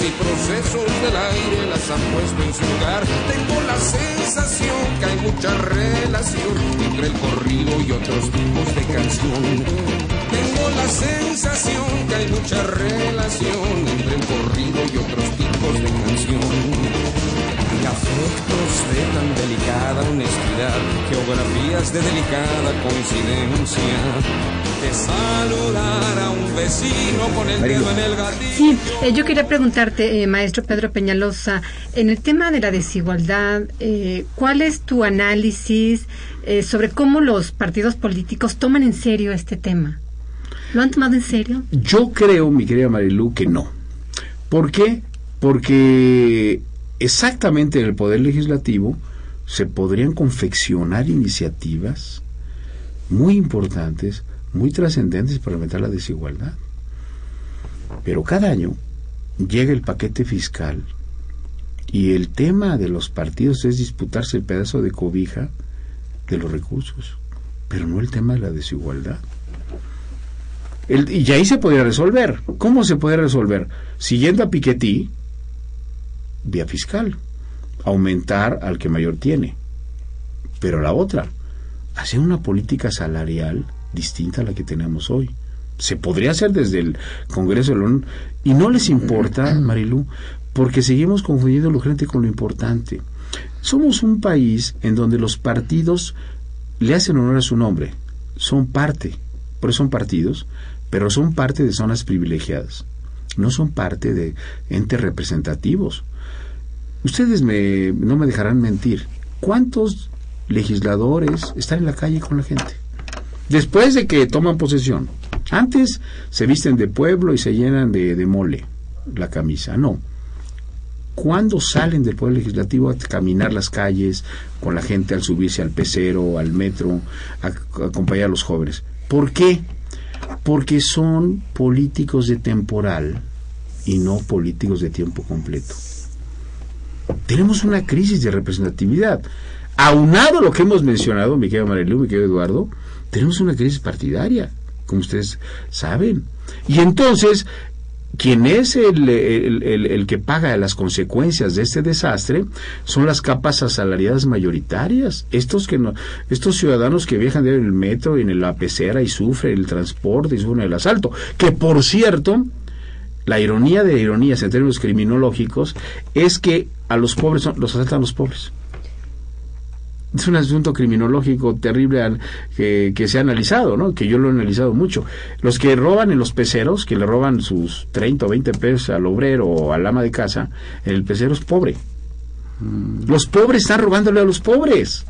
Y procesos del aire las han puesto en su lugar. Tengo la sensación que hay mucha relación entre el corrido y otros tipos de canción. Tengo la sensación que hay mucha relación entre el corrido y otros tipos de canción afectos de tan delicada honestidad, geografías de delicada coincidencia. De saludar a un vecino con el dedo en el gatillo. Sí, eh, yo quería preguntarte, eh, maestro Pedro Peñalosa, en el tema de la desigualdad, eh, ¿cuál es tu análisis sobre cómo los partidos políticos toman en serio este tema? ¿Lo han tomado en serio? Yo creo, mi querida Marilu, que no. ¿Por qué? Porque exactamente en el Poder Legislativo se podrían confeccionar iniciativas muy importantes, muy trascendentes para aumentar la desigualdad. Pero cada año llega el paquete fiscal y el tema de los partidos es disputarse el pedazo de cobija de los recursos, pero no el tema de la desigualdad. y ahí se podría resolver. ¿Cómo se puede resolver? Siguiendo a Piketty, vía fiscal, aumentar al que mayor tiene. Pero la otra, hacer una política salarial distinta a la que tenemos hoy. Se podría hacer desde el Congreso de la y no les importa, Marilú, porque seguimos confundiendo lo urgente con lo importante. Somos un país en donde los partidos le hacen honor a su nombre, son parte, por eso son partidos, pero son parte de zonas privilegiadas, no son parte de entes representativos. Ustedes me, no me dejarán mentir. ¿Cuántos legisladores están en la calle con la gente? Después de que toman posesión. Antes se visten de pueblo y se llenan de, de mole la camisa. No. ¿Cuándo salen del Poder Legislativo a caminar las calles con la gente al subirse al pecero, al metro, a, a acompañar a los jóvenes? ¿Por qué? Porque son políticos de temporal y no políticos de tiempo completo tenemos una crisis de representatividad. Aunado a lo que hemos mencionado, mi querido Marilu, mi querido Eduardo, tenemos una crisis partidaria, como ustedes saben. Y entonces, quien es el, el, que paga las consecuencias de este desastre son las capas asalariadas mayoritarias. Estos, que no, estos ciudadanos que viajan en el metro y en la pecera y sufren el transporte y sufren el asalto. Que por cierto, la ironía de ironías en términos criminológicos es que a los pobres los asaltan los pobres. Es un asunto criminológico terrible que, que, se ha analizado, ¿no? que yo lo he analizado mucho. Los que roban en los peceros, que le roban sus 30 o 20 pesos al obrero o al ama de casa, el pecero es pobre. Mm. Los pobres están robándole a los pobres.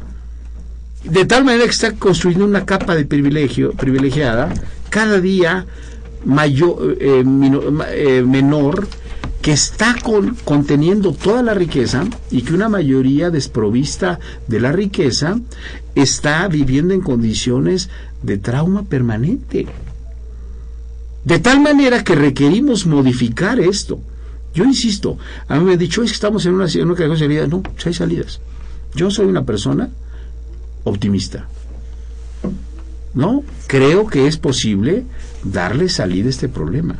De tal manera que está construyendo una capa de privilegio privilegiada cada día mayor, eh, eh, menor que está conteniendo toda la riqueza y que una mayoría desprovista de la riqueza está viviendo en condiciones de trauma permanente. De tal manera que requerimos modificar esto. Yo insisto, a mí me han dicho, es que estamos en una, en una salida. No, hay salidas. Yo soy una persona optimista. No, creo que es posible darle salida a este problema.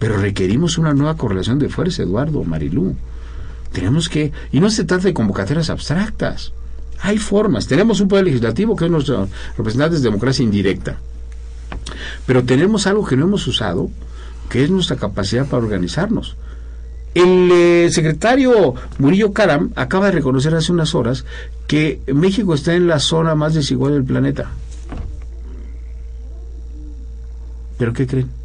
Pero requerimos una nueva correlación de fuerza, Eduardo, Marilú. Tenemos que, y no se trata de convocatorias abstractas. Hay formas. Tenemos un poder legislativo que es nuestro representante de democracia indirecta. Pero tenemos algo que no hemos usado, que es nuestra capacidad para organizarnos. El eh, secretario Murillo Karam acaba de reconocer hace unas horas que México está en la zona más desigual del planeta. ¿Pero qué creen?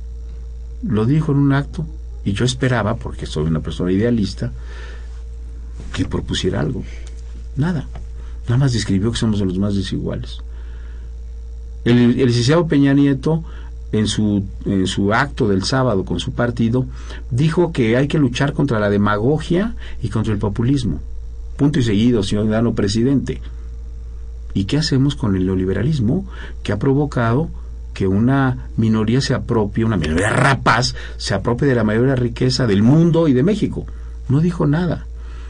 Lo dijo en un acto y yo esperaba, porque soy una persona idealista, que propusiera algo. Nada. Nada más describió que somos los más desiguales. El, el licenciado Peña Nieto en su, en su acto del sábado con su partido, dijo que hay que luchar contra la demagogia y contra el populismo. Punto y seguido, señor Dano presidente. ¿Y qué hacemos con el neoliberalismo que ha provocado que una minoría se apropie, una minoría rapaz, se apropie de la mayor riqueza del mundo y de México? No dijo nada.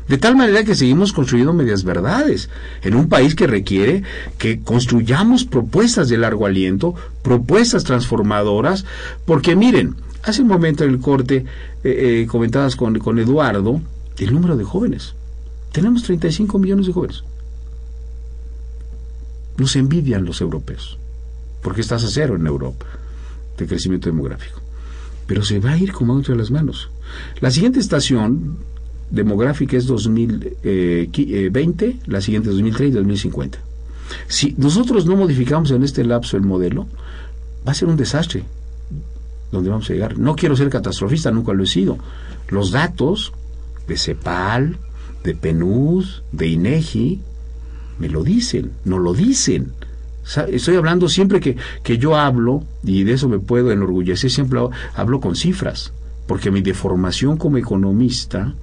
De tal manera que seguimos construyendo medias verdades en un país que requiere que construyamos propuestas de largo aliento, propuestas transformadoras, porque miren, hace un momento en el corte eh, eh, comentadas con, con Eduardo el número de jóvenes. Tenemos 35 millones de jóvenes. Nos envidian los europeos, porque estás a cero en Europa de crecimiento demográfico. Pero se va a ir como entre las manos. La siguiente estación demográfica es 2020, la siguiente 2030 y 2050. Si nosotros no modificamos en este lapso el modelo, va a ser un desastre donde vamos a llegar. No quiero ser catastrofista, nunca lo he sido. Los datos de CEPAL, de PNUD, de INEGI, me lo dicen, no lo dicen. Estoy hablando siempre que, que yo hablo, y de eso me puedo enorgullecer, siempre hablo con cifras, porque mi deformación como economista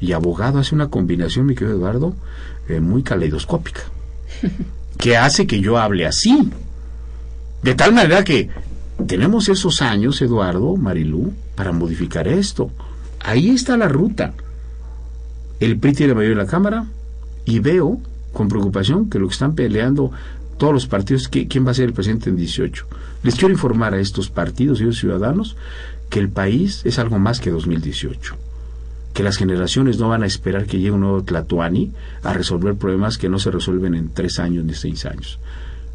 y abogado hace una combinación, mi querido Eduardo, eh, muy caleidoscópica, que hace que yo hable así. De tal manera que tenemos esos años, Eduardo, Marilú, para modificar esto. Ahí está la ruta. El PRI tiene mayoría en la Cámara y veo con preocupación que lo que están peleando todos los partidos, ¿quién va a ser el presidente en 18? Les quiero informar a estos partidos y a los ciudadanos que el país es algo más que 2018 que las generaciones no van a esperar que llegue un nuevo Tlatuani a resolver problemas que no se resuelven en tres años ni seis años.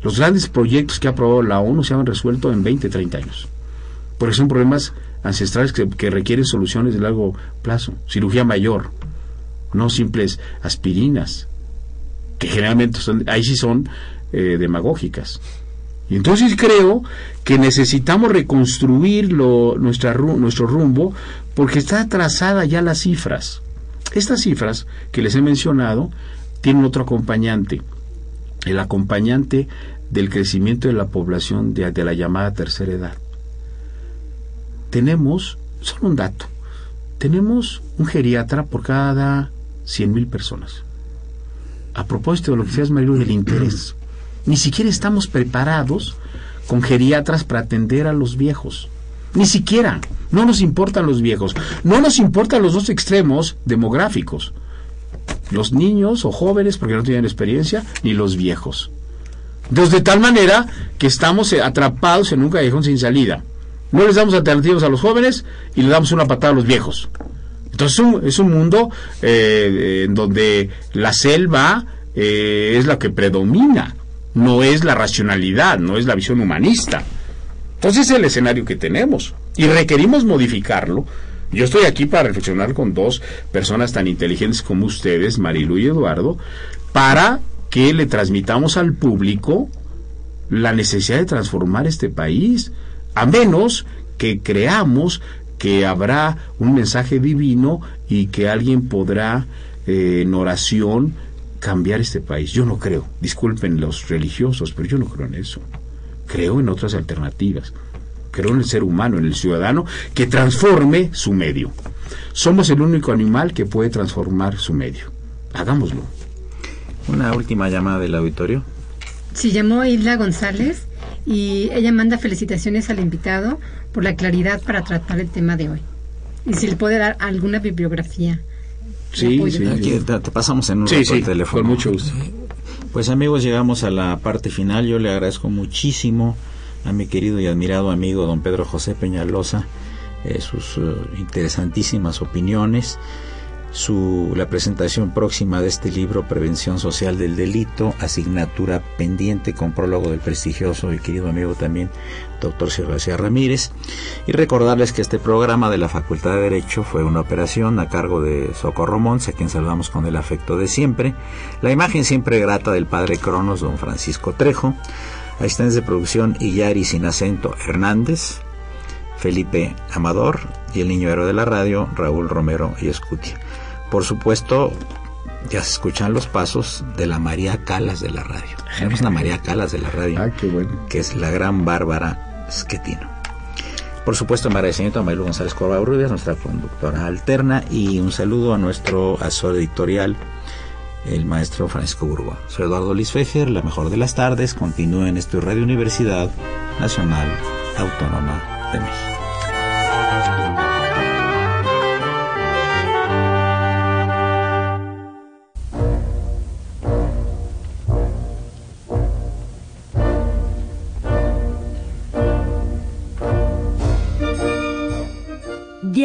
Los grandes proyectos que ha aprobado la ONU se han resuelto en 20, 30 años. Porque son problemas ancestrales que, requieren soluciones de largo plazo. Cirugía mayor, no simples aspirinas, que generalmente son, ahí sí son eh, demagógicas. Y entonces creo que necesitamos reconstruir nuestra, nuestro rumbo porque está trazada ya las cifras. Estas cifras que les he mencionado tienen otro acompañante, el acompañante del crecimiento de la población de, de la llamada tercera edad. Tenemos, solo un dato, tenemos un geriatra por cada 100.000 personas. A propósito de lo que decías, Marilu, del interés ni siquiera estamos preparados con geriatras para atender a los viejos. Ni siquiera. No nos importan los viejos. No nos importan los dos extremos demográficos. Los niños o jóvenes porque no tienen experiencia, ni los viejos. De tal manera que estamos atrapados en un callejón sin salida. No les damos alternativas a los jóvenes y le damos una patada a los viejos. Entonces es un, mundo eh, en donde la selva eh, es la que predomina no es la racionalidad, no es la visión humanista. Entonces es el escenario que tenemos y requerimos modificarlo. Yo estoy aquí para reflexionar con dos personas tan inteligentes como ustedes, Marilu y Eduardo, para que le transmitamos al público la necesidad de transformar este país, a menos que creamos que habrá un mensaje divino y que alguien podrá eh, en oración cambiar este país. Yo no creo, disculpen los religiosos, pero yo no creo en eso. Creo en otras alternativas. Creo en el ser humano, en el ciudadano, que transforme su medio. Somos el único animal que puede transformar su medio. Hagámoslo. Una última llamada del auditorio. Sí, llamó Isla González y ella manda felicitaciones al invitado por la claridad para tratar el tema de hoy. Y si le puede dar alguna bibliografía Sí, sí, Aquí te, pasamos en un sí, teléfono. Con mucho gusto. Pues amigos, llegamos a la parte final. Yo le agradezco muchísimo a mi querido y admirado amigo don Pedro José Peñalosa eh, sus eh, interesantísimas opiniones su, la presentación próxima de este libro Prevención Social del Delito, asignatura pendiente con prólogo del prestigioso y querido amigo también doctor Sergio Ramírez. Y recordarles que este programa de la Facultad de Derecho fue una operación a cargo de Socorro Monse, a quien saludamos con el afecto de siempre, la imagen siempre grata del padre Cronos, don Francisco Trejo, asistentes de producción Iyari Sin Acento Hernández, Felipe Amador y el niño héroe de la radio, Raúl Romero y Escutia. Por supuesto, ya se escuchan los pasos de la María Calas de la radio. Tenemos una María Calas de la radio, ah, que es la gran Bárbara Schettino. Por supuesto, mi agradecimiento a Mailu González Corbarubias, nuestra conductora alterna, y un saludo a nuestro asesor editorial, el maestro Francisco Burgua. Soy Eduardo Luis Fejer, la mejor de las tardes. Continúe en esta Radio Universidad Nacional Autónoma de México.